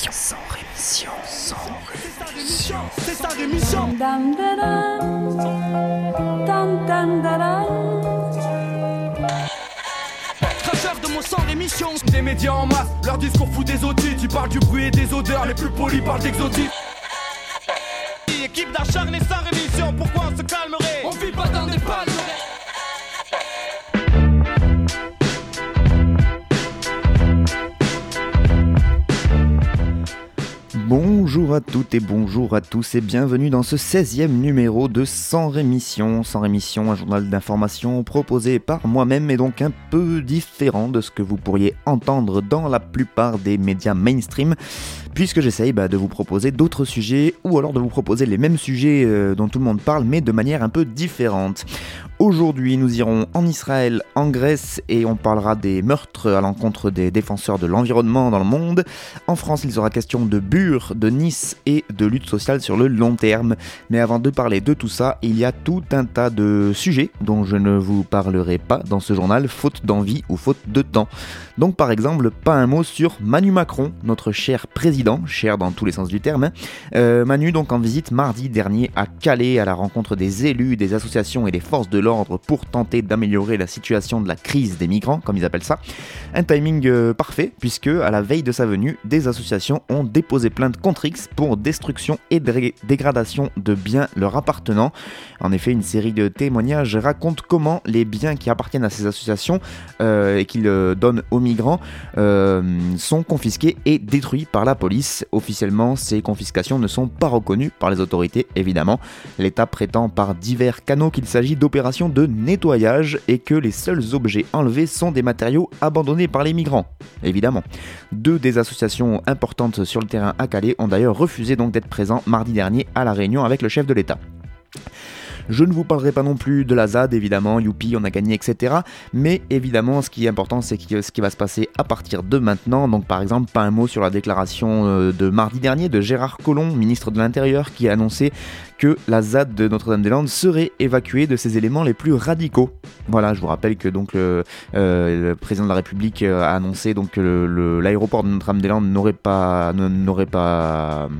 rémission. Sans rémission. Sans rémission. C'est sa rémission. Cracheur de mon sang rémission. Des médias en masse, leur discours fout des audits. Tu parles du bruit et des odeurs, les plus polis parlent d'exotiques. Bonjour à toutes et bonjour à tous et bienvenue dans ce 16e numéro de Sans Rémission. Sans Rémission, un journal d'information proposé par moi-même et donc un peu différent de ce que vous pourriez entendre dans la plupart des médias mainstream, puisque j'essaye bah, de vous proposer d'autres sujets ou alors de vous proposer les mêmes sujets euh, dont tout le monde parle mais de manière un peu différente. Aujourd'hui, nous irons en Israël, en Grèce et on parlera des meurtres à l'encontre des défenseurs de l'environnement dans le monde. En France, il sera question de Bure, de Nice et de lutte sociale sur le long terme. Mais avant de parler de tout ça, il y a tout un tas de sujets dont je ne vous parlerai pas dans ce journal, faute d'envie ou faute de temps. Donc par exemple, pas un mot sur Manu Macron, notre cher président, cher dans tous les sens du terme. Euh, Manu donc en visite mardi dernier à Calais à la rencontre des élus, des associations et des forces de l'ordre pour tenter d'améliorer la situation de la crise des migrants, comme ils appellent ça. Un timing euh, parfait puisque à la veille de sa venue, des associations ont déposé plainte contre X pour destruction et dé- dégradation de biens leur appartenant. En effet, une série de témoignages raconte comment les biens qui appartiennent à ces associations euh, et qu'ils euh, donnent aux migrants sont confisqués et détruits par la police. Officiellement, ces confiscations ne sont pas reconnues par les autorités, évidemment. L'État prétend par divers canaux qu'il s'agit d'opérations de nettoyage et que les seuls objets enlevés sont des matériaux abandonnés par les migrants, évidemment. Deux des associations importantes sur le terrain à Calais ont d'ailleurs refusé donc d'être présents mardi dernier à la réunion avec le chef de l'État. Je ne vous parlerai pas non plus de la ZAD, évidemment, youpi, on a gagné, etc. Mais évidemment, ce qui est important, c'est ce qui va se passer à partir de maintenant. Donc, par exemple, pas un mot sur la déclaration euh, de mardi dernier de Gérard Collomb, ministre de l'Intérieur, qui a annoncé que la ZAD de Notre-Dame-des-Landes serait évacuée de ses éléments les plus radicaux. Voilà, je vous rappelle que euh, le président de la République euh, a annoncé que l'aéroport de Notre-Dame-des-Landes n'aurait pas, hum,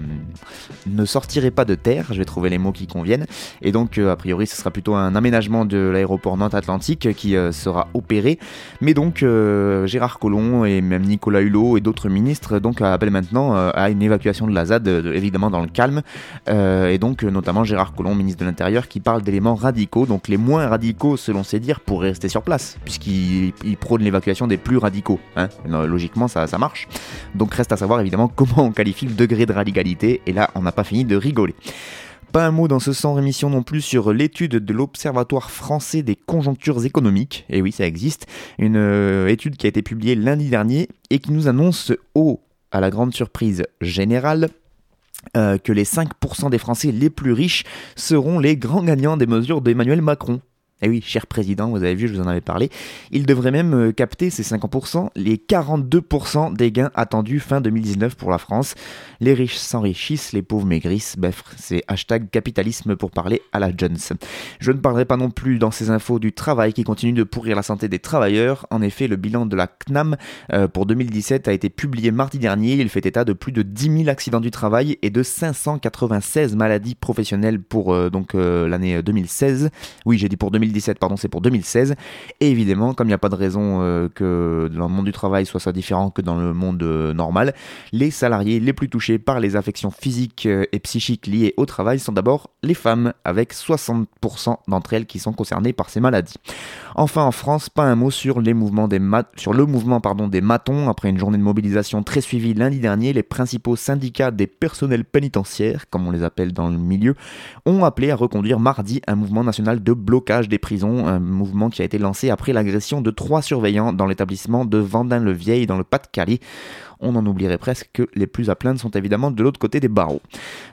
ne sortirait pas de terre. Je vais trouver les mots qui conviennent. Et donc, euh, a priori, ce sera plutôt un aménagement de l'aéroport Nantes-Atlantique qui euh, sera opéré. Mais donc, euh, Gérard Collomb et même Nicolas Hulot et d'autres ministres appellent maintenant euh, à une évacuation de la ZAD, euh, évidemment dans le calme. Euh, et donc, euh, Gérard Collomb, ministre de l'Intérieur, qui parle d'éléments radicaux. Donc, les moins radicaux, selon ses dires, pourraient rester sur place, puisqu'il il prône l'évacuation des plus radicaux. hein. Logiquement, ça, marche. Donc, reste à savoir évidemment comment on qualifie le degré de radicalité. Et là, on n'a pas fini de rigoler. Pas un mot dans ce sans rémission non plus sur l'étude de l'Observatoire français des conjonctures économiques. Et oui, ça existe. Une euh, étude qui a été publiée lundi dernier et qui nous annonce, haut, à la grande surprise générale, euh, que les 5% des Français les plus riches seront les grands gagnants des mesures d'Emmanuel Macron. Eh oui, cher président, vous avez vu, je vous en avais parlé. Il devrait même euh, capter ces 50%, les 42% des gains attendus fin 2019 pour la France. Les riches s'enrichissent, les pauvres maigrissent. Bref, c'est hashtag capitalisme pour parler à la Jones. Je ne parlerai pas non plus dans ces infos du travail qui continue de pourrir la santé des travailleurs. En effet, le bilan de la CNAM euh, pour 2017 a été publié mardi dernier. Il fait état de plus de 10 000 accidents du travail et de 596 maladies professionnelles pour euh, donc euh, l'année 2016. Oui, j'ai dit pour 2017, pardon, c'est pour 2016. Et évidemment, comme il n'y a pas de raison euh, que dans le monde du travail soit ça différent que dans le monde euh, normal, les salariés les plus touchés par les affections physiques euh, et psychiques liées au travail sont d'abord les femmes, avec 60% d'entre elles qui sont concernées par ces maladies. Enfin, en France, pas un mot sur, les mouvements des sur le mouvement pardon, des matons. Après une journée de mobilisation très suivie lundi dernier, les principaux syndicats des personnels pénitentiaires, comme on les appelle dans le milieu, ont appelé à reconduire mardi un mouvement national de blocage des prisons, un mouvement qui a été lancé après l'agression de trois surveillants dans l'établissement de Vendin-le-Vieil dans le Pas-de-Calais. On en oublierait presque que les plus à plaindre sont évidemment de l'autre côté des barreaux.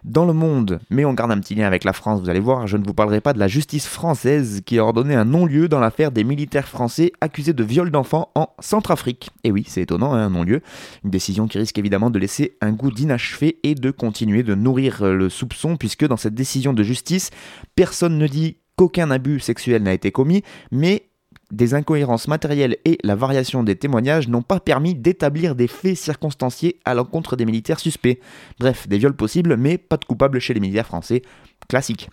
Dans le monde, mais on garde un petit lien avec la France, vous allez voir, je ne vous parlerai pas de la justice française qui a ordonné un non-lieu dans l'affaire des militaires français accusés de viol d'enfants en Centrafrique. Et oui, c'est étonnant, hein, un non-lieu. Une décision qui risque évidemment de laisser un goût d'inachevé et de continuer de nourrir le soupçon, puisque dans cette décision de justice, personne ne dit qu'aucun abus sexuel n'a été commis, mais des incohérences matérielles et la variation des témoignages n'ont pas permis d'établir des faits circonstanciés à l'encontre des militaires suspects. Bref, des viols possibles, mais pas de coupables chez les militaires français. Classique.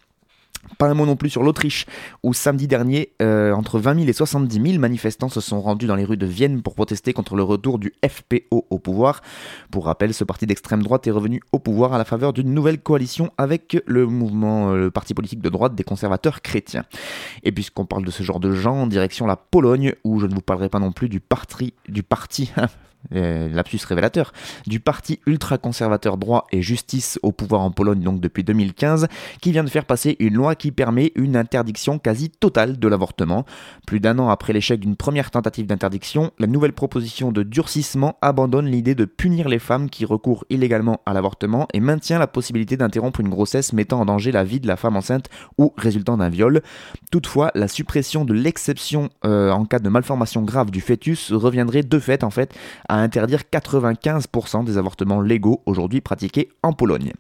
Pas un mot non plus sur l'Autriche, où samedi dernier, euh, entre 20 000 et 70 000 manifestants se sont rendus dans les rues de Vienne pour protester contre le retour du FPO au pouvoir. Pour rappel, ce parti d'extrême droite est revenu au pouvoir à la faveur d'une nouvelle coalition avec le mouvement, euh, le parti politique de droite des conservateurs chrétiens. Et puisqu'on parle de ce genre de gens, en direction la Pologne, où je ne vous parlerai pas non plus du parti, du parti euh, lapsus révélateur, du parti ultra-conservateur droit et justice au pouvoir en Pologne donc depuis 2015, qui vient de faire passer une loi qui permet une interdiction quasi totale de l'avortement. Plus d'un an après l'échec d'une première tentative d'interdiction, la nouvelle proposition de durcissement abandonne l'idée de punir les femmes qui recourent illégalement à l'avortement et maintient la possibilité d'interrompre une grossesse mettant en danger la vie de la femme enceinte ou résultant d'un viol. Toutefois, la suppression de l'exception euh, en cas de malformation grave du fœtus reviendrait de fait en fait à interdire 95% des avortements légaux aujourd'hui pratiqués en Pologne.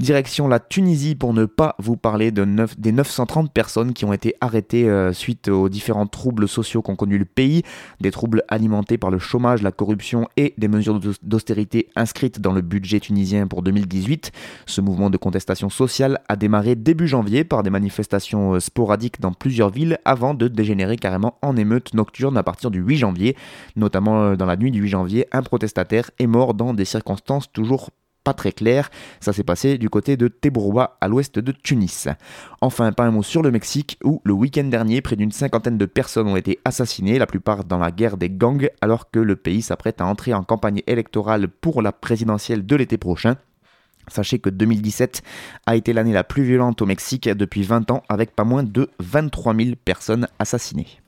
Direction la Tunisie pour ne pas vous parler de des 930 personnes qui ont été arrêtées euh, suite aux différents troubles sociaux qu'ont connu le pays, des troubles alimentés par le chômage, la corruption et des mesures d'austérité inscrites dans le budget tunisien pour 2018. Ce mouvement de contestation sociale a démarré début janvier par des manifestations euh, sporadiques dans plusieurs villes avant de dégénérer carrément en émeute nocturne à partir du 8 janvier. Notamment euh, dans la nuit du 8 janvier, un protestataire est mort dans des circonstances toujours très clair. Ça s'est passé du côté de Tebroa, à l'ouest de Tunis. Enfin, pas un mot sur le Mexique, où le week-end dernier, près d'une cinquantaine de personnes ont été assassinées, la plupart dans la guerre des gangs, alors que le pays s'apprête à entrer en campagne électorale pour la présidentielle de l'été prochain. Sachez que 2017 a été l'année la plus violente au Mexique depuis 20 ans, avec pas moins de 23 000 personnes assassinées.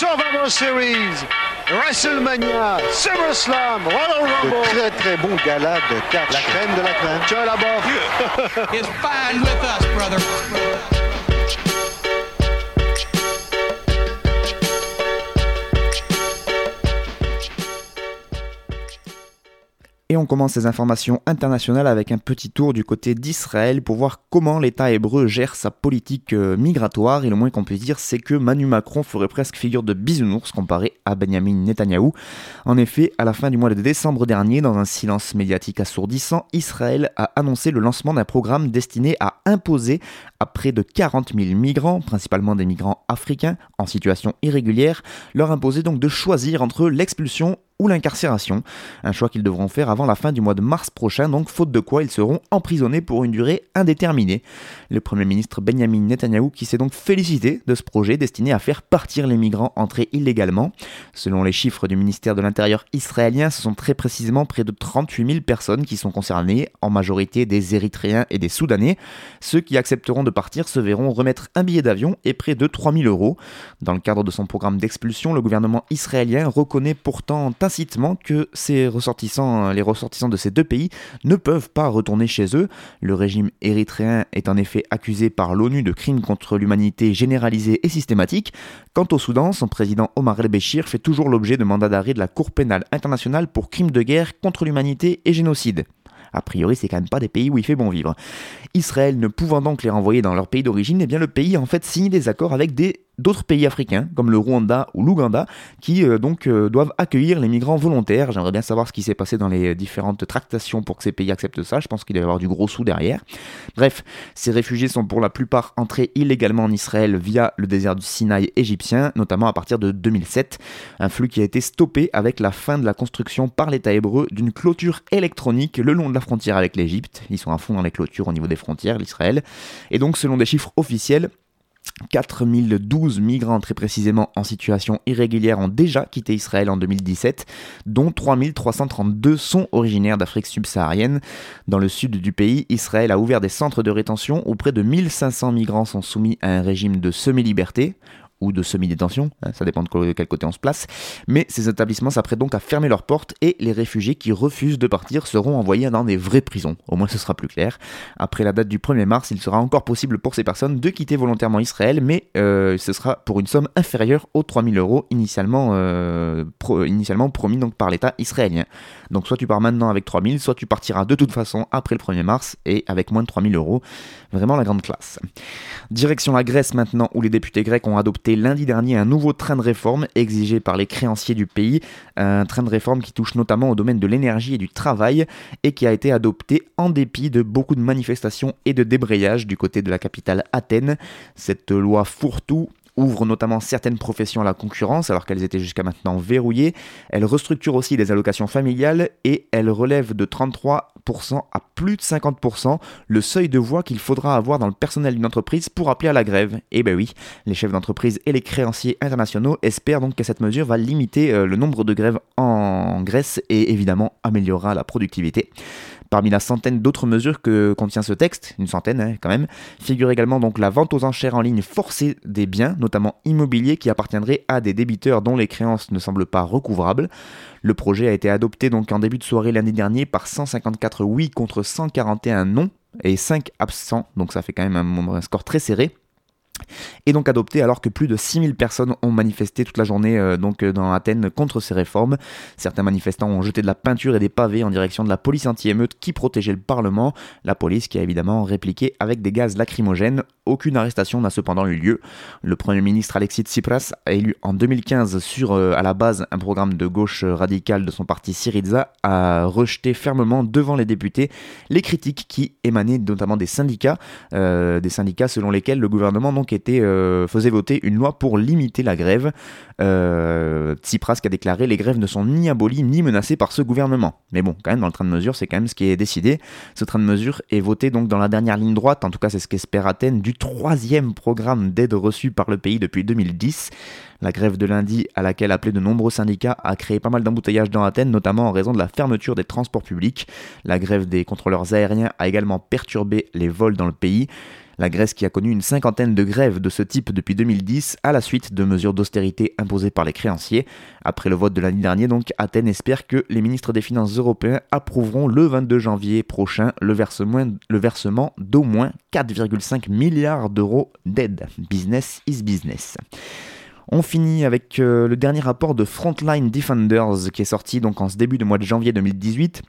Series WrestleMania, SummerSlam, Royal Rumble. De très très bon gala de catch. La crème de la crème. Tu là-bas. It's fine with us, brother. Et on commence ces informations internationales avec un petit tour du côté d'Israël pour voir comment l'État hébreu gère sa politique euh, migratoire. Et le moins qu'on puisse dire, c'est que Manu Macron ferait presque figure de bisounours comparé à Benjamin Netanyahou. En effet, à la fin du mois de décembre dernier, dans un silence médiatique assourdissant, Israël a annoncé le lancement d'un programme destiné à imposer à près de 40 000 migrants, principalement des migrants africains en situation irrégulière, leur imposer donc de choisir entre l'expulsion ou l'incarcération, un choix qu'ils devront faire avant la fin du mois de mars prochain, donc faute de quoi ils seront emprisonnés pour une durée indéterminée. Le Premier ministre Benjamin Netanyahu qui s'est donc félicité de ce projet destiné à faire partir les migrants entrés illégalement. Selon les chiffres du ministère de l'Intérieur israélien, ce sont très précisément près de 38 000 personnes qui sont concernées, en majorité des Érythréens et des Soudanais. Ceux qui accepteront de partir se verront remettre un billet d'avion et près de 3 000 euros. Dans le cadre de son programme d'expulsion, le gouvernement israélien reconnaît pourtant que ces ressortissants, les ressortissants de ces deux pays ne peuvent pas retourner chez eux. Le régime érythréen est en effet accusé par l'ONU de crimes contre l'humanité généralisés et systématiques. Quant au Soudan, son président Omar el-Béchir fait toujours l'objet de mandats d'arrêt de la Cour pénale internationale pour crimes de guerre contre l'humanité et génocide. A priori, c'est quand même pas des pays où il fait bon vivre. Israël ne pouvant donc les renvoyer dans leur pays d'origine, eh le pays en fait signé des accords avec des d'autres pays africains, comme le Rwanda ou l'Ouganda, qui euh, donc euh, doivent accueillir les migrants volontaires. J'aimerais bien savoir ce qui s'est passé dans les différentes tractations pour que ces pays acceptent ça. Je pense qu'il doit y avoir du gros sous derrière. Bref, ces réfugiés sont pour la plupart entrés illégalement en Israël via le désert du Sinaï égyptien, notamment à partir de 2007. Un flux qui a été stoppé avec la fin de la construction par l'État hébreu d'une clôture électronique le long de la frontière avec l'Égypte. Ils sont à fond dans les clôtures au niveau des frontières, l'Israël. Et donc, selon des chiffres officiels, 4012 migrants très précisément en situation irrégulière ont déjà quitté Israël en 2017, dont 3332 sont originaires d'Afrique subsaharienne. Dans le sud du pays, Israël a ouvert des centres de rétention où près de 1500 migrants sont soumis à un régime de semi-liberté. Ou de semi-détention, hein, ça dépend de quel côté on se place. Mais ces établissements s'apprêtent donc à fermer leurs portes et les réfugiés qui refusent de partir seront envoyés dans des vraies prisons. Au moins ce sera plus clair. Après la date du 1er mars, il sera encore possible pour ces personnes de quitter volontairement Israël, mais euh, ce sera pour une somme inférieure aux 3000 euros initialement, euh, initialement promis donc par l'État israélien. Donc soit tu pars maintenant avec 3000, soit tu partiras de toute façon après le 1er mars et avec moins de 3000 euros. Vraiment la grande classe. Direction la Grèce maintenant, où les députés grecs ont adopté lundi dernier un nouveau train de réforme exigé par les créanciers du pays. Un train de réforme qui touche notamment au domaine de l'énergie et du travail et qui a été adopté en dépit de beaucoup de manifestations et de débrayage du côté de la capitale Athènes. Cette loi fourre-tout ouvre notamment certaines professions à la concurrence alors qu'elles étaient jusqu'à maintenant verrouillées. Elle restructure aussi les allocations familiales et elle relève de 33% à plus de 50% le seuil de voix qu'il faudra avoir dans le personnel d'une entreprise pour appeler à la grève. Et eh ben oui, les chefs d'entreprise et les créanciers internationaux espèrent donc que cette mesure va limiter euh, le nombre de grèves en Grèce et évidemment améliorera la productivité. Parmi la centaine d'autres mesures que contient ce texte, une centaine hein, quand même, figure également donc la vente aux enchères en ligne forcée des biens, notamment immobiliers, qui appartiendraient à des débiteurs dont les créances ne semblent pas recouvrables. Le projet a été adopté donc en début de soirée l'année dernière par 154 oui contre 141 non et 5 absents, donc ça fait quand même un score très serré et donc adopté alors que plus de 6000 personnes ont manifesté toute la journée euh, donc euh, dans Athènes contre ces réformes. Certains manifestants ont jeté de la peinture et des pavés en direction de la police anti-émeute qui protégeait le Parlement, la police qui a évidemment répliqué avec des gaz lacrymogènes. Aucune arrestation n'a cependant eu lieu. Le Premier ministre Alexis Tsipras élu en 2015 sur euh, à la base un programme de gauche radicale de son parti Syriza a rejeté fermement devant les députés les critiques qui émanaient notamment des syndicats, des syndicats selon lesquels le gouvernement donc était, euh, faisait voter une loi pour limiter la grève. Euh, Tsipras qui a déclaré les grèves ne sont ni abolies ni menacées par ce gouvernement. Mais bon, quand même, dans le train de mesure, c'est quand même ce qui est décidé. Ce train de mesure est voté donc dans la dernière ligne droite, en tout cas c'est ce qu'espère Athènes, du troisième programme d'aide reçu par le pays depuis 2010. La grève de lundi, à laquelle appelaient de nombreux syndicats, a créé pas mal d'embouteillages dans Athènes, notamment en raison de la fermeture des transports publics. La grève des contrôleurs aériens a également perturbé les vols dans le pays. La Grèce qui a connu une cinquantaine de grèves de ce type depuis 2010 à la suite de mesures d'austérité imposées par les créanciers. Après le vote de l'année dernière, donc, Athènes espère que les ministres des Finances européens approuveront le 22 janvier prochain le versement, le versement d'au moins 4,5 milliards d'euros d'aide. Business is business. On finit avec euh, le dernier rapport de Frontline Defenders qui est sorti donc en ce début de mois de janvier 2018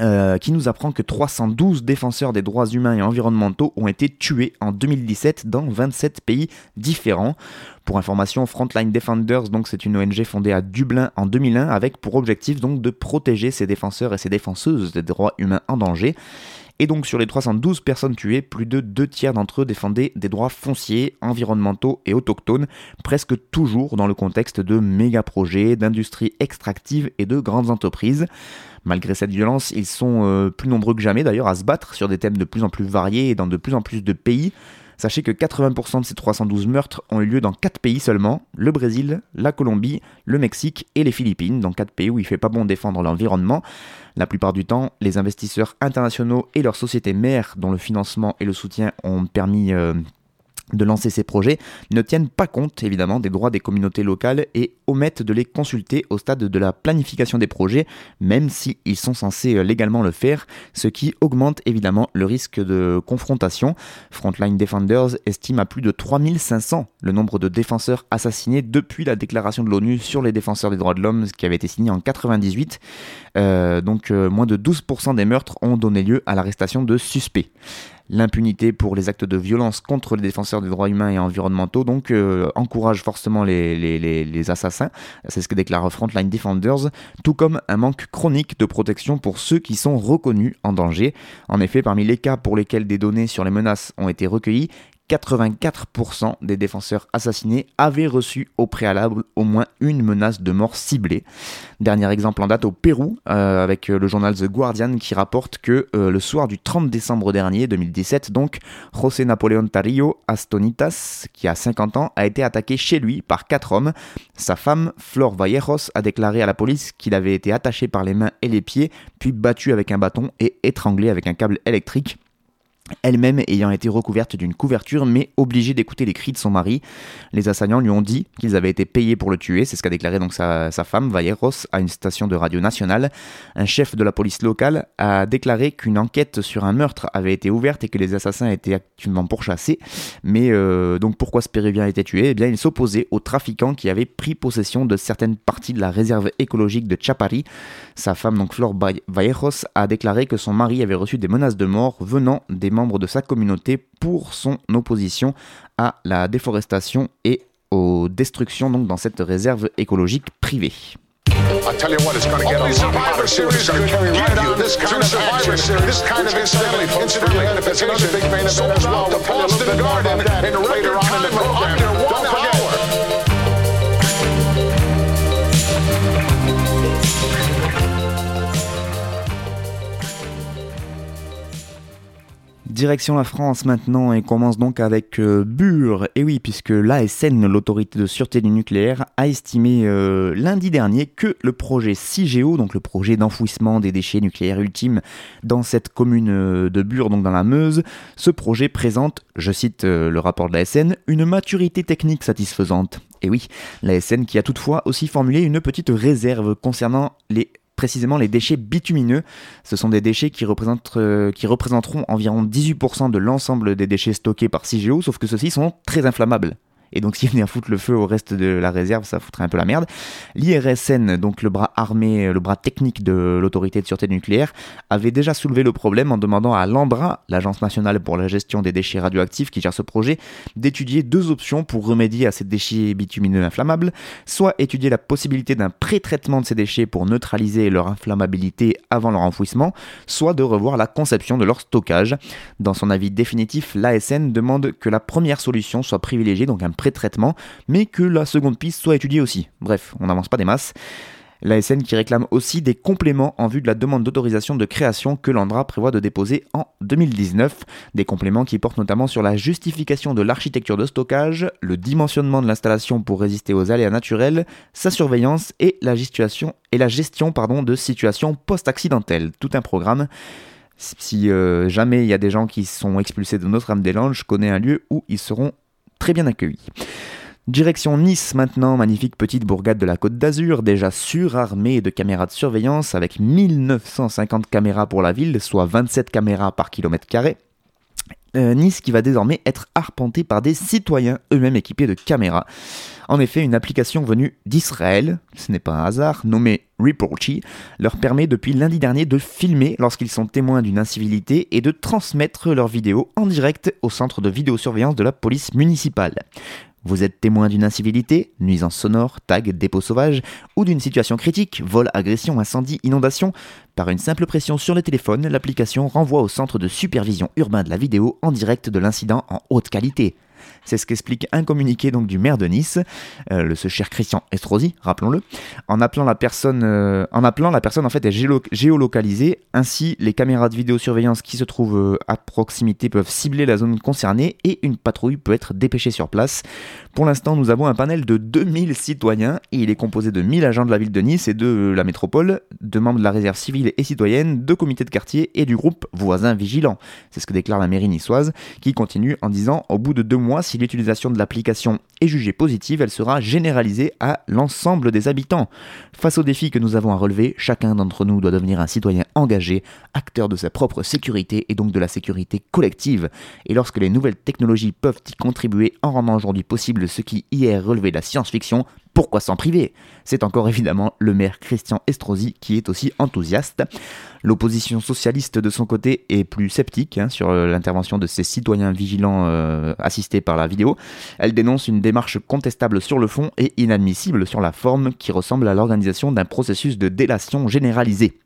euh, qui nous apprend que 312 défenseurs des droits humains et environnementaux ont été tués en 2017 dans 27 pays différents. Pour information, Frontline Defenders, donc c'est une ONG fondée à Dublin en 2001 avec pour objectif de protéger ces défenseurs et ces défenseuses des droits humains en danger. Et donc sur les 312 personnes tuées, plus de deux tiers d'entre eux défendaient des droits fonciers, environnementaux et autochtones, presque toujours dans le contexte de méga projets, d'industries extractives et de grandes entreprises. Malgré cette violence, ils sont euh, plus nombreux que jamais d'ailleurs à se battre sur des thèmes de plus en plus variés et dans de plus en plus de pays. Sachez que 80% de ces 312 meurtres ont eu lieu dans 4 pays seulement, le Brésil, la Colombie, le Mexique et les Philippines, dans 4 pays où il fait pas bon défendre l'environnement. La plupart du temps, les investisseurs internationaux et leurs sociétés mères, dont le financement et le soutien ont permis euh, de lancer ces projets ne tiennent pas compte évidemment des droits des communautés locales et omettent de les consulter au stade de la planification des projets, même s'ils sont censés euh, légalement le faire, ce qui augmente évidemment le risque de confrontation. Frontline Defenders estime à plus de 3500 le nombre de défenseurs assassinés depuis la déclaration de l'ONU sur les défenseurs des droits de l'homme qui avait été signée en 98. Euh, donc euh, moins de 12% des meurtres ont donné lieu à l'arrestation de suspects l'impunité pour les actes de violence contre les défenseurs des droits humains et environnementaux, donc euh, encourage forcément les, les assassins, c'est ce que déclare Frontline Defenders, tout comme un manque chronique de protection pour ceux qui sont reconnus en danger. En effet, parmi les cas pour lesquels des données sur les menaces ont été recueillies, 84% des défenseurs assassinés avaient reçu au préalable au moins une menace de mort ciblée. Dernier exemple en date au Pérou, euh, avec euh, le journal The Guardian qui rapporte que euh, le soir du 30 décembre dernier, 2017, donc, José Napoleón Tarillo Astonitas, qui a 50 ans, a été attaqué chez lui par quatre hommes. Sa femme, Flor Vallejos, a déclaré à la police qu'il avait été attaché par les mains et les pieds, puis battu avec un bâton et étranglé avec un câble électrique. Elle-même ayant été recouverte d'une couverture mais obligée d'écouter les cris de son mari. Les assaillants lui ont dit qu'ils avaient été payés pour le tuer, c'est ce qu'a déclaré donc sa, femme, Valleros, à une station de radio nationale. Un chef de la police locale a déclaré qu'une enquête sur un meurtre avait été ouverte et que les assassins étaient actuellement pourchassés. Mais euh, donc pourquoi ce Péruvien a été tué? Eh bien il s'opposait aux trafiquants qui avaient pris possession de certaines parties de la réserve écologique de Chapari. Sa femme, donc Flor Valleros, a déclaré que son mari avait reçu des menaces de mort venant des membres de sa communauté pour son opposition à la déforestation et aux destructions donc dans cette réserve écologique privée. I tell you what, it's going to get a lot hotter soon. It's going to carry right on this kind of kind of. Direction la France maintenant et commence donc avec euh, Bure. Et oui, puisque l'ASN, l'autorité de sûreté du nucléaire, a estimé euh, lundi dernier que le projet CIGEO, donc le projet d'enfouissement des déchets nucléaires ultimes dans cette commune euh, de Bure, donc dans la Meuse, ce projet présente, je cite le rapport de l'ASN, une maturité technique satisfaisante. Et oui, l'ASN qui a toutefois aussi formulé une petite réserve concernant les précisément les déchets bitumineux. Ce sont des déchets qui, représentent, euh, qui représenteront environ 18% de l'ensemble des déchets stockés par CIGEO, sauf que ceux-ci sont très inflammables. Et donc s'il venait à foutre le feu au reste de la réserve, ça foutrait un peu la merde. L'IRSN, donc le bras armé, le bras technique de l'autorité de sûreté nucléaire, avait déjà soulevé le problème en demandant à l'ANDRA, l'Agence nationale pour la gestion des déchets radioactifs qui gère ce projet, d'étudier deux options pour remédier à ces déchets bitumineux inflammables, soit étudier la possibilité d'un pré-traitement de ces déchets pour neutraliser leur inflammabilité avant leur enfouissement, soit de revoir la conception de leur stockage. Dans son avis définitif, l'ASN demande que la première solution soit privilégiée, donc un pré-traitement, mais que la seconde piste soit étudiée aussi. Bref, on n'avance pas des masses. L'ASN qui réclame aussi des compléments en vue de la demande d'autorisation de création que l'ANDRA prévoit de déposer en 2019. Des compléments qui portent notamment sur la justification de l'architecture de stockage, le dimensionnement de l'installation pour résister aux aléas naturels, sa surveillance et la gestion, et la gestion pardon, de situations post-accidentelles. Tout un programme. Si euh, jamais il y a des gens qui sont expulsés de Notre-Dame-des-Landes, je connais un lieu où ils seront très bien accueilli. Direction Nice maintenant, magnifique petite bourgade de la Côte d'Azur, déjà surarmée de caméras de surveillance avec 1950 caméras pour la ville, soit 27 caméras par kilomètre carré. Euh, nice qui va désormais être arpentée par des citoyens eux-mêmes équipés de caméras. En effet, une application venue d'Israël, ce n'est pas un hasard, nommée Reporchy, leur permet depuis lundi dernier de filmer lorsqu'ils sont témoins d'une incivilité et de transmettre leurs vidéos en direct au centre de vidéosurveillance de la police municipale. Vous êtes témoin d'une incivilité, nuisance sonore, tag, dépôt sauvage, ou d'une situation critique, vol, agression, incendie, inondation Par une simple pression sur le téléphone, l'application renvoie au centre de supervision urbain de la vidéo en direct de l'incident en haute qualité. C'est ce qu'explique un communiqué donc du maire de Nice, euh, ce cher Christian Estrosi, rappelons-le. En appelant la personne, euh, en fait est géolocalisée. Ainsi, les caméras de vidéosurveillance qui se trouvent euh, à proximité peuvent cibler la zone concernée et une patrouille peut être dépêchée sur place. Pour l'instant, nous avons un panel de 2000 citoyens il est composé de 1000 agents de la ville de Nice et de la métropole, de membres de la réserve civile et citoyenne, de comités de quartier et du groupe Voisins Vigilants. C'est ce que déclare la mairie niçoise qui continue en disant au bout de deux mois, si l'utilisation de l'application est jugée positive, elle sera généralisée à l'ensemble des habitants. Face aux défis que nous avons à relever, chacun d'entre nous doit devenir un citoyen engagé, acteur de sa propre sécurité et donc de la sécurité collective. Et lorsque les nouvelles technologies peuvent y contribuer en rendant aujourd'hui possible ce qui hier relevait de la science-fiction, pourquoi s'en priver? C'est encore évidemment le maire Christian Estrosi qui est aussi enthousiaste. L'opposition socialiste de son côté est plus sceptique hein, sur euh, l'intervention de ces citoyens vigilants euh, assistés par la vidéo. Elle dénonce une démarche contestable sur le fond et inadmissible sur la forme qui ressemble à l'organisation d'un processus de délation généralisée.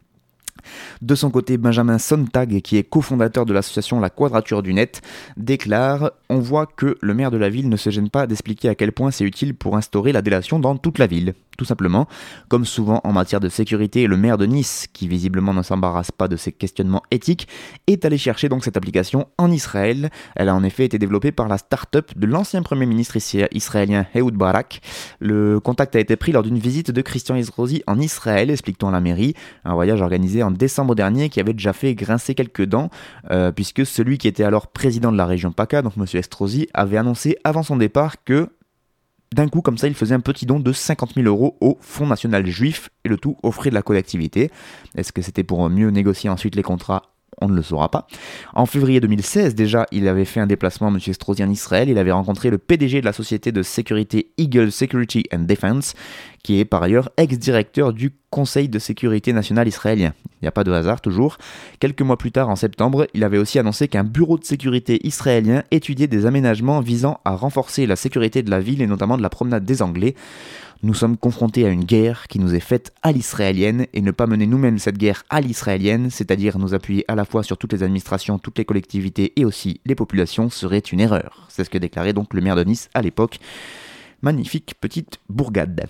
De son côté, Benjamin Sontag, qui est cofondateur de l'association La Quadrature du Net, déclare On voit que le maire de la ville ne se gêne pas d'expliquer à quel point c'est utile pour instaurer la délation dans toute la ville. Tout simplement. Comme souvent en matière de sécurité, le maire de Nice, qui visiblement ne s'embarrasse pas de ces questionnements éthiques, est allé chercher donc cette application en Israël. Elle a en effet été développée par la start-up de l'ancien premier ministre israélien Ehud Barak. Le contact a été pris lors d'une visite de Christian Estrosi en Israël, explique-t-on la mairie, un voyage organisé en décembre dernier qui avait déjà fait grincer quelques dents, euh, puisque celui qui était alors président de la région PACA, donc M. Estrosi, avait annoncé avant son départ que d'un coup, comme ça, il faisait un petit don de 50 000 euros au Fonds national juif et le tout offrait de la collectivité. Est-ce que c'était pour mieux négocier ensuite les contrats on ne le saura pas. En février 2016, déjà, il avait fait un déplacement, M. Estrosi, en Israël. Il avait rencontré le PDG de la société de sécurité Eagle Security and Defense, qui est par ailleurs ex-directeur du Conseil de sécurité nationale israélien. Il n'y a pas de hasard toujours. Quelques mois plus tard, en septembre, il avait aussi annoncé qu'un bureau de sécurité israélien étudiait des aménagements visant à renforcer la sécurité de la ville et notamment de la promenade des Anglais. Nous sommes confrontés à une guerre qui nous est faite à l'israélienne et ne pas mener nous-mêmes cette guerre à l'israélienne, c'est-à-dire nous appuyer à la fois sur toutes les administrations, toutes les collectivités et aussi les populations, serait une erreur. C'est ce que déclarait donc le maire de Nice à l'époque. Magnifique petite bourgade.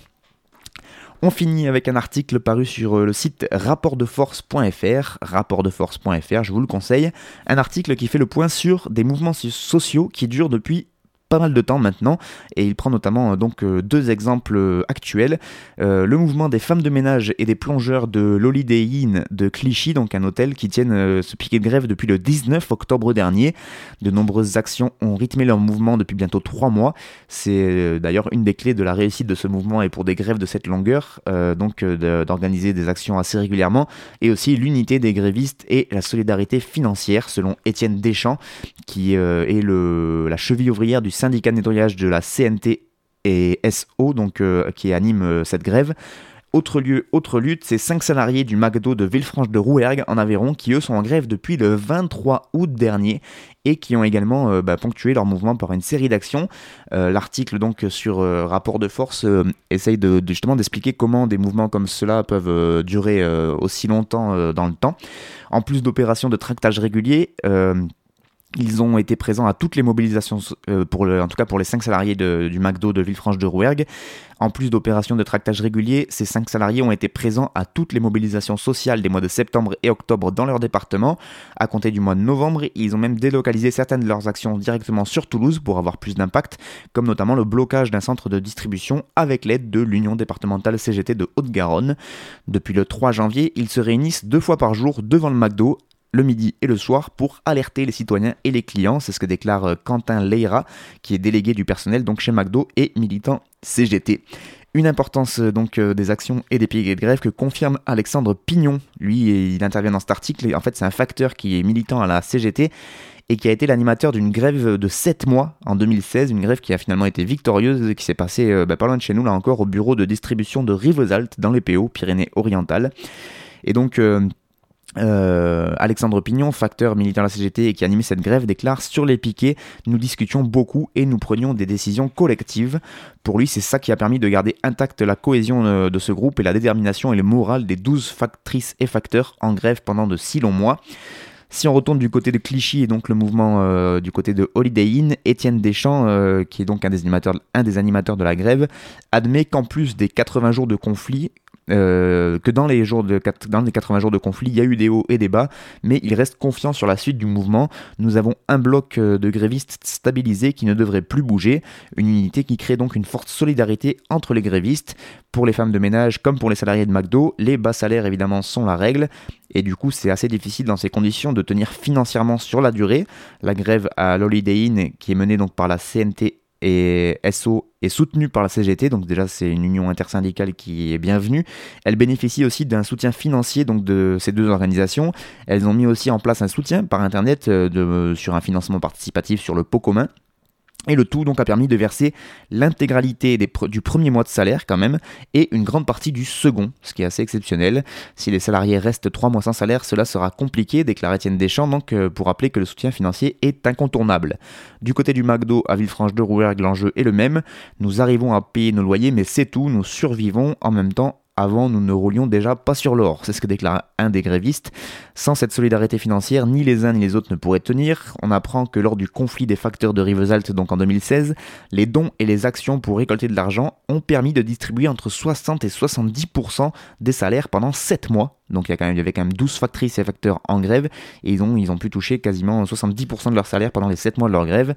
On finit avec un article paru sur le site rapportdeforce.fr, rapportdeforce.fr, je vous le conseille, un article qui fait le point sur des mouvements sociaux qui durent depuis pas mal de temps maintenant. Et il prend notamment euh, donc euh, deux exemples euh, actuels. Le mouvement des femmes de ménage et des plongeurs de l'Holiday Inn de Clichy donc un hôtel qui tiennent ce piquet de grève depuis le 19 octobre dernier. De nombreuses actions ont rythmé leur mouvement depuis bientôt trois mois. C'est d'ailleurs une des clés de la réussite de ce mouvement et pour des grèves de cette longueur donc d'organiser des actions assez régulièrement. Et aussi l'unité des grévistes et la solidarité financière selon Étienne Deschamps qui est le, la cheville ouvrière du syndicat de nettoyage de la CNT et SO, donc, euh, qui anime euh, cette grève. Autre lieu, autre lutte, c'est cinq salariés du McDo de Villefranche de Rouergue en Aveyron qui eux sont en grève depuis le 23 août dernier et qui ont également euh, bah, ponctué leur mouvement par une série d'actions. L'article donc sur rapport de force essaye justement d'expliquer comment des mouvements comme cela peuvent durer aussi longtemps dans le temps. En plus d'opérations de tractage régulier, ils ont été présents à toutes les mobilisations, euh, en tout cas pour les 5 salariés du McDo de Villefranche de Rouergue. En plus d'opérations de tractage régulier, ces 5 salariés ont été présents à toutes les mobilisations sociales des mois de septembre et octobre dans leur département. À compter du mois de novembre, ils ont même délocalisé certaines de leurs actions directement sur Toulouse pour avoir plus d'impact, comme notamment le blocage d'un centre de distribution avec l'aide de l'Union départementale CGT de Haute-Garonne. Depuis le 3 janvier, ils se réunissent deux fois par jour devant le McDo le midi et le soir pour alerter les citoyens et les clients. C'est ce que déclare euh, Quentin Leira, qui est délégué du personnel chez McDo et militant CGT. Une importance euh, donc euh, des actions et des pieds de grève que confirme Alexandre Pignon. Lui, il intervient dans cet article. Et en fait, c'est un facteur qui est militant à la CGT et qui a été l'animateur d'une grève de 7 mois en 2016, une grève qui a finalement été victorieuse, qui s'est passée bah, pas loin de chez nous, là encore, au bureau de distribution de Rivesaltes dans les PO, Pyrénées-Orientales. Et donc, Alexandre Pignon, facteur militaire de la CGT et qui animé cette grève, déclare Sur les piquets, nous discutions beaucoup et nous prenions des décisions collectives. Pour lui, c'est ça qui a permis de garder intacte la cohésion euh, de ce groupe et la détermination et le moral des 12 factrices et facteurs en grève pendant de si longs mois. Si on retourne du côté de Clichy et donc le mouvement euh, du côté de Holiday Inn, Étienne Deschamps, qui est donc un des, animateurs, un des animateurs de la grève, admet qu'en plus des 80 jours de conflit, euh, que dans les, jours de, dans les 80 jours de conflit, il y a eu des hauts et des bas, mais il reste confiant sur la suite du mouvement. Nous avons un bloc euh, de grévistes stabilisé qui ne devrait plus bouger, une unité qui crée donc une forte solidarité entre les grévistes. Pour les femmes de ménage comme pour les salariés de McDo, les bas salaires évidemment sont la règle, et du coup c'est assez difficile dans ces conditions de tenir financièrement sur la durée. La grève à l'Holiday Inn, qui est menée donc par la CNT et SO est soutenue par la CGT, donc déjà c'est une union intersyndicale qui est bienvenue. Elle bénéficie aussi d'un soutien financier donc de ces deux organisations. Elles ont mis aussi en place un soutien par internet euh, sur un financement participatif sur le pot commun et le tout donc a permis de verser l'intégralité du premier mois de salaire quand même et une grande partie du second, ce qui est assez exceptionnel. Si les salariés restent trois mois sans salaire, cela sera compliqué, déclare Étienne Deschamps, donc euh, pour rappeler que le soutien financier est incontournable. Du côté du McDo à Villefranche de Rouergue, l'enjeu est le même. Nous arrivons à payer nos loyers, mais c'est tout, nous survivons en même temps avant nous ne roulions déjà pas sur l'or. C'est ce que déclare un des grévistes. Sans cette solidarité financière, ni les uns ni les autres ne pourraient tenir. On apprend que lors du conflit des facteurs de Rivesaltes, donc en 2016, les dons et les actions pour récolter de l'argent ont permis de distribuer entre 60 et 70% des salaires pendant 7 mois. Donc il y, avait quand même 12 factrices et facteurs en grève et ils ont, ils ont pu toucher quasiment 70% de leur salaire pendant les 7 mois de leur grève.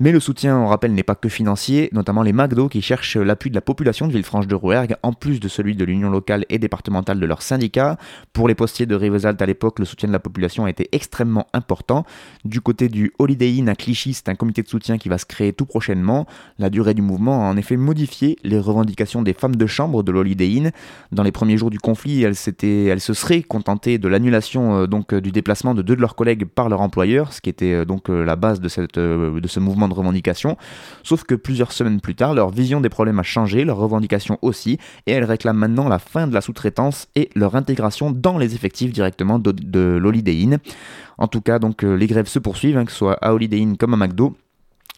Mais le soutien, on rappelle, n'est pas que financier, notamment les McDo qui cherchent l'appui de la population de Villefranche de Rouergue, en plus de celui de l'union locale et départementale de leur syndicat. Pour les postiers de Rivesaltes à l'époque, le soutien de la population a été extrêmement important. Du côté du Holiday Inn à Clichy, c'est un comité de soutien qui va se créer tout prochainement. La durée du mouvement a en effet modifié les revendications des femmes de chambre de l'Holiday Inn. Dans les premiers jours du conflit, elles, elles se seraient contentées de l'annulation euh, donc du déplacement de deux de leurs collègues par leur employeur, ce qui était euh, donc euh, la base de, cette, de ce mouvement de revendication. Sauf que plusieurs semaines plus tard, leur vision des problèmes a changé, leur revendication aussi, et elles réclament maintenant la fin de la sous-traitance et leur intégration dans les effectifs directement de, de l'Holiday. En tout cas, donc les grèves se poursuivent, hein, que ce soit à Holiday comme à McDo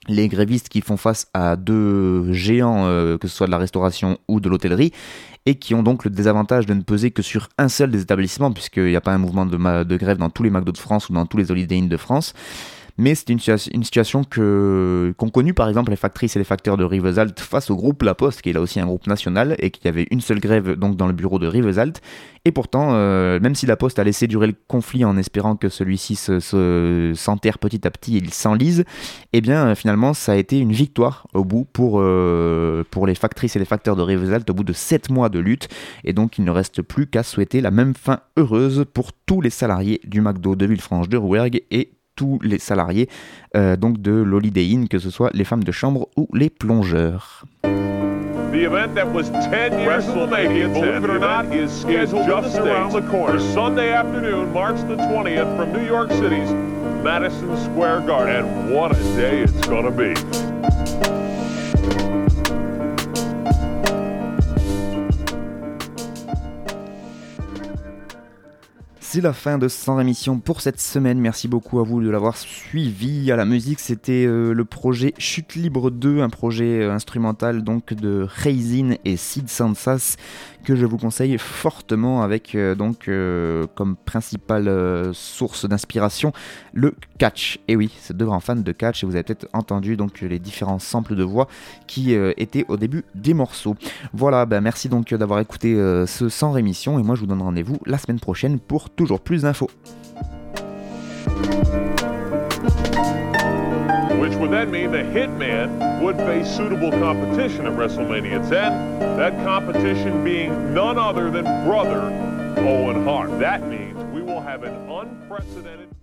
les grévistes qui font face à deux géants, euh, que ce soit de la restauration ou de l'hôtellerie, et qui ont donc le désavantage de ne peser que sur un seul des établissements, puisqu'il n'y a pas un mouvement de, grève dans tous les McDo de France ou dans tous les Holiday de France mais c'est une, situation que qu'ont connu par exemple les factrices et les facteurs de Rivesalt face au groupe La Poste, qui est là aussi un groupe national et qui avait une seule grève donc dans le bureau de Rivesalt. Et pourtant, euh, même si La Poste a laissé durer le conflit en espérant que celui-ci se, se, s'enterre petit à petit et il s'enlise, eh bien finalement ça a été une victoire au bout pour, euh, pour les factrices et les facteurs de Rivesalt au bout de 7 mois de lutte. Et donc il ne reste plus qu'à souhaiter la même fin heureuse pour tous les salariés du McDo de Villefranche de Rouergue et tous les salariés euh, donc de l'Holiday Inn, que ce soit les femmes de chambre ou les plongeurs. The event that was 10 years WrestleMania, believe it or not, is scheduled just around the corner. Sunday afternoon, March the 20th, from New York City's Madison Square Garden. And what a day it's going to be. C'est la fin de 100 émissions pour cette semaine. Merci beaucoup à vous de l'avoir suivi. À la musique, c'était euh, le projet Chute Libre 2, un projet euh, instrumental donc de Raisin et Sid Sansas que je vous conseille fortement avec euh, donc comme principale source d'inspiration le catch. Et oui, c'est deux grands fans de catch et vous avez peut-être entendu donc les différents samples de voix qui étaient au début des morceaux. Voilà, ben merci donc d'avoir écouté ce 100 rémission et moi je vous donne rendez-vous la semaine prochaine pour toujours plus d'infos. Which would then mean the Hitman would face suitable competition at WrestleMania 10. That competition being none other than brother Owen Hart. That means we will have an unprecedented.